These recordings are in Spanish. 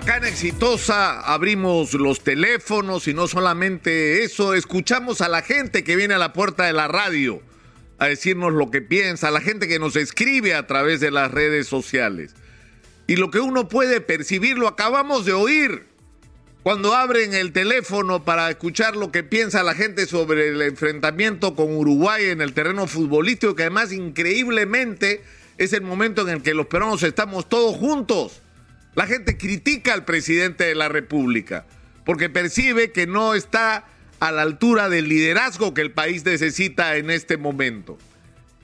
Acá en Exitosa abrimos los teléfonos y no solamente eso, escuchamos a la gente que viene a la puerta de la radio a decirnos lo que piensa, a la gente que nos escribe a través de las redes sociales. Y lo que uno puede percibir lo acabamos de oír cuando abren el teléfono para escuchar lo que piensa la gente sobre el enfrentamiento con Uruguay en el terreno futbolístico, que además increíblemente es el momento en el que los peruanos estamos todos juntos la gente critica al presidente de la República porque percibe que no está a la altura del liderazgo que el país necesita en este momento.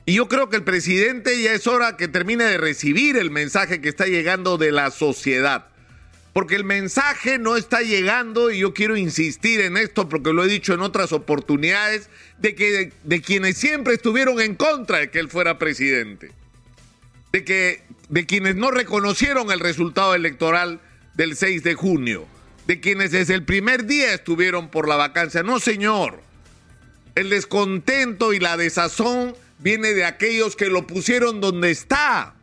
Y yo creo que el presidente ya es hora que termine de recibir el mensaje que está llegando de la sociedad. Porque el mensaje no está llegando, y yo quiero insistir en esto porque lo he dicho en otras oportunidades, de que de, quienes siempre estuvieron en contra de que él fuera presidente. De que de quienes no reconocieron el resultado electoral del 6 de junio, de quienes desde el primer día estuvieron por la vacancia. No, señor. El descontento y la desazón viene de aquellos que lo pusieron donde está,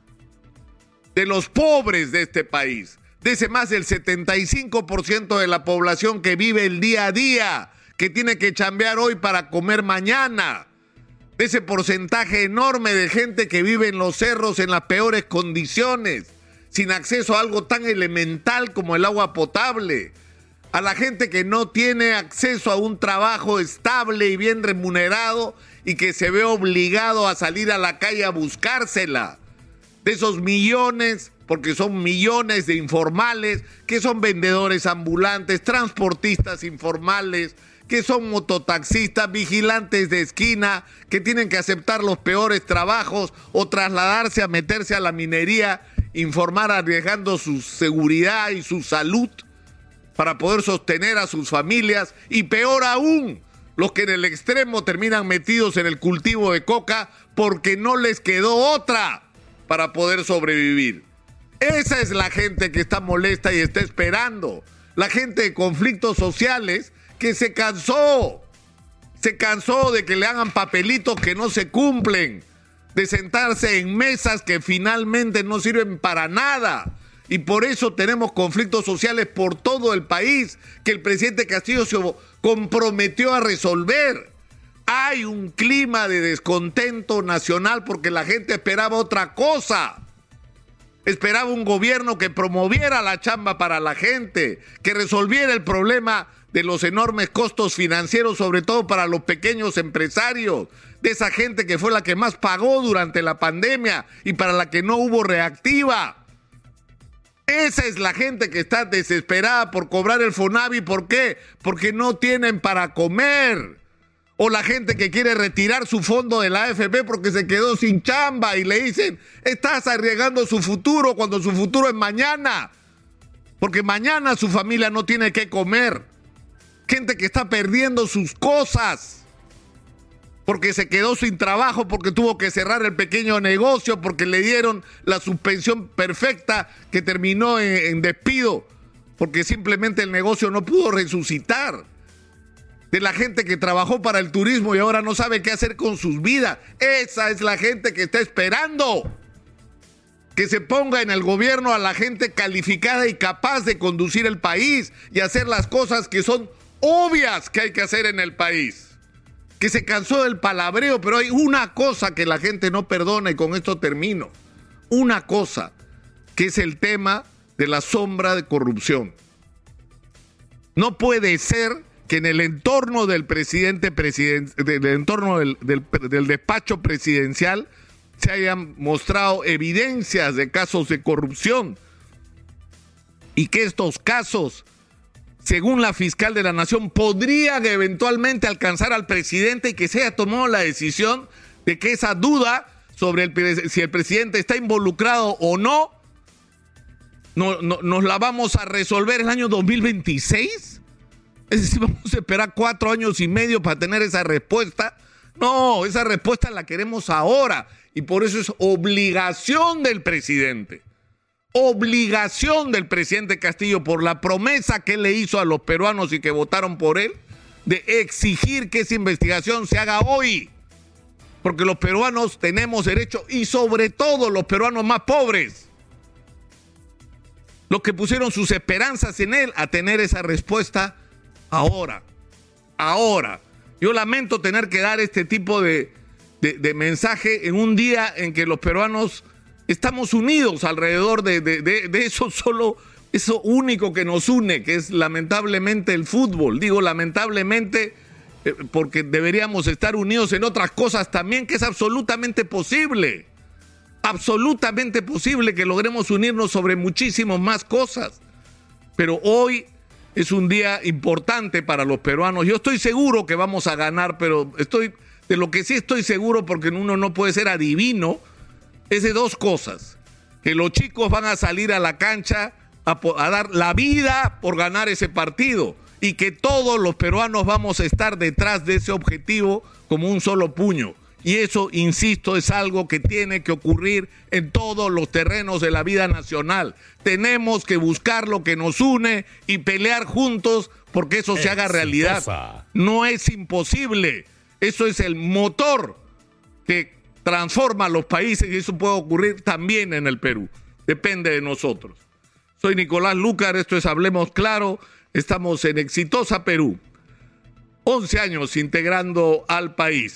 de los pobres de este país, de ese más del 75% de la población que vive el día a día, que tiene que chambear hoy para comer mañana de ese porcentaje enorme de gente que vive en los cerros en las peores condiciones, sin acceso a algo tan elemental como el agua potable, a la gente que no tiene acceso a un trabajo estable y bien remunerado y que se ve obligado a salir a la calle a buscársela, de esos millones porque son millones de informales que son vendedores ambulantes, transportistas informales, que son mototaxistas, vigilantes de esquina, que tienen que aceptar los peores trabajos o trasladarse a meterse a la minería, informar arriesgando su seguridad y su salud para poder sostener a sus familias y peor aún, los que en el extremo terminan metidos en el cultivo de coca porque no les quedó otra para poder sobrevivir. Esa es la gente que está molesta y está esperando. La gente de conflictos sociales que se cansó. Se cansó de que le hagan papelitos que no se cumplen, de sentarse en mesas que finalmente no sirven para nada. Y por eso tenemos conflictos sociales por todo el país que el presidente Castillo se comprometió a resolver. Hay un clima de descontento nacional porque la gente esperaba otra cosa. Esperaba un gobierno que promoviera la chamba para la gente, que resolviera el problema de los enormes costos financieros, sobre todo para los pequeños empresarios, de esa gente que fue la que más pagó durante la pandemia y para la que no hubo reactiva. Esa es la gente que está desesperada por cobrar el FONAVI. ¿Por qué? Porque no tienen para comer. O la gente que quiere retirar su fondo de la AFP porque se quedó sin chamba y le dicen, estás arriesgando su futuro cuando su futuro es mañana. Porque mañana su familia no tiene que comer gente que está perdiendo sus cosas porque se quedó sin trabajo, porque tuvo que cerrar el pequeño negocio, porque le dieron la suspensión perfecta que terminó en, despido, porque simplemente el negocio no pudo resucitar. De la gente que trabajó para el turismo y ahora no sabe qué hacer con sus vidas. Esa es la gente que está esperando que se ponga en el gobierno a la gente calificada y capaz de conducir el país y hacer las cosas que son obvias que hay que hacer en el país. Que se cansó del palabreo, pero hay una cosa que la gente no perdona y con esto termino. Una cosa, que es el tema de la sombra de corrupción. No puede ser que en el entorno del presidente, del entorno del, del despacho presidencial, se hayan mostrado evidencias de casos de corrupción y que estos casos según la fiscal de la Nación, podrían eventualmente alcanzar al presidente y que se haya tomado la decisión de que esa duda sobre el, si el presidente está involucrado o no, no, nos la vamos a resolver el año 2026. Es decir, vamos a esperar cuatro años y medio para tener esa respuesta. No, esa respuesta la queremos ahora y por eso es obligación del presidente obligación del presidente Castillo por la promesa que le hizo a los peruanos y que votaron por él de exigir que esa investigación se haga hoy. Porque los peruanos tenemos derecho y sobre todo los peruanos más pobres. los que pusieron sus esperanzas en él, a tener esa respuesta ahora. Ahora. Yo lamento tener que dar este tipo de, de, mensaje en un día en que los peruanos estamos unidos alrededor de, eso solo, eso único que nos une, que es lamentablemente el fútbol. Digo lamentablemente eh, porque deberíamos estar unidos en otras cosas también, que es absolutamente posible absolutamente posible que logremos unirnos sobre muchísimas más cosas. Pero hoy es un día importante para los peruanos. Yo estoy seguro que vamos a ganar, pero estoy de lo que sí estoy seguro porque uno no puede ser adivino es de dos cosas. Que los chicos van a salir a la cancha a, a dar la vida por ganar ese partido y que todos los peruanos vamos a estar detrás de ese objetivo como un solo puño. Y eso, insisto, es algo que tiene que ocurrir en todos los terrenos de la vida nacional. Tenemos que buscar lo que nos une y pelear juntos porque eso se haga realidad. No es imposible. Eso es el motor que transforma los países y eso puede ocurrir también en el Perú. Depende de nosotros. Soy Nicolás Lucar, esto es Hablemos Claro. Estamos en Exitosa Perú. 11 años integrando al país.